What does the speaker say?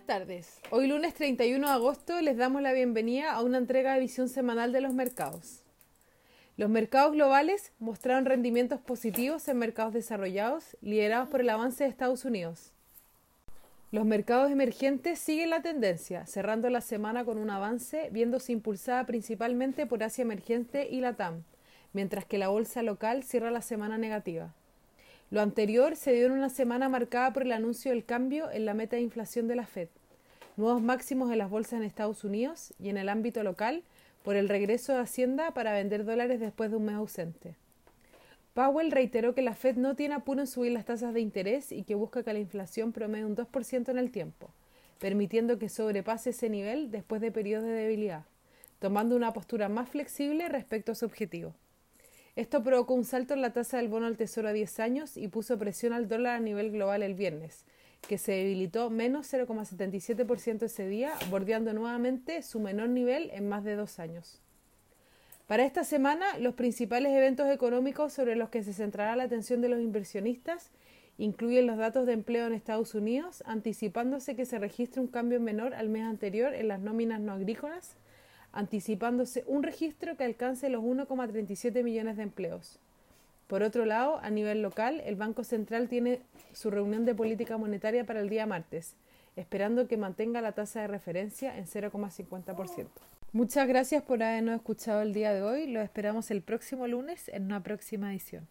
tardes. Hoy lunes 31 de agosto les damos la bienvenida a una entrega de visión semanal de los mercados. Los mercados globales mostraron rendimientos positivos en mercados desarrollados, liderados por el avance de Estados Unidos. Los mercados emergentes siguen la tendencia, cerrando la semana con un avance, viéndose impulsada principalmente por Asia Emergente y Latam, mientras que la bolsa local cierra la semana negativa. Lo anterior se dio en una semana marcada por el anuncio del cambio en la meta de inflación de la Fed, nuevos máximos en las bolsas en Estados Unidos y en el ámbito local por el regreso de Hacienda para vender dólares después de un mes ausente. Powell reiteró que la Fed no tiene apuro en subir las tasas de interés y que busca que la inflación promedie un 2% en el tiempo, permitiendo que sobrepase ese nivel después de periodos de debilidad, tomando una postura más flexible respecto a su objetivo. Esto provocó un salto en la tasa del bono al tesoro a 10 años y puso presión al dólar a nivel global el viernes, que se debilitó menos 0,77% ese día, bordeando nuevamente su menor nivel en más de dos años. Para esta semana, los principales eventos económicos sobre los que se centrará la atención de los inversionistas incluyen los datos de empleo en Estados Unidos, anticipándose que se registre un cambio menor al mes anterior en las nóminas no agrícolas, anticipándose un registro que alcance los 1,37 millones de empleos. Por otro lado, a nivel local, el Banco Central tiene su reunión de política monetaria para el día martes, esperando que mantenga la tasa de referencia en 0,50%. Muchas gracias por habernos escuchado el día de hoy. Los esperamos el próximo lunes en una próxima edición.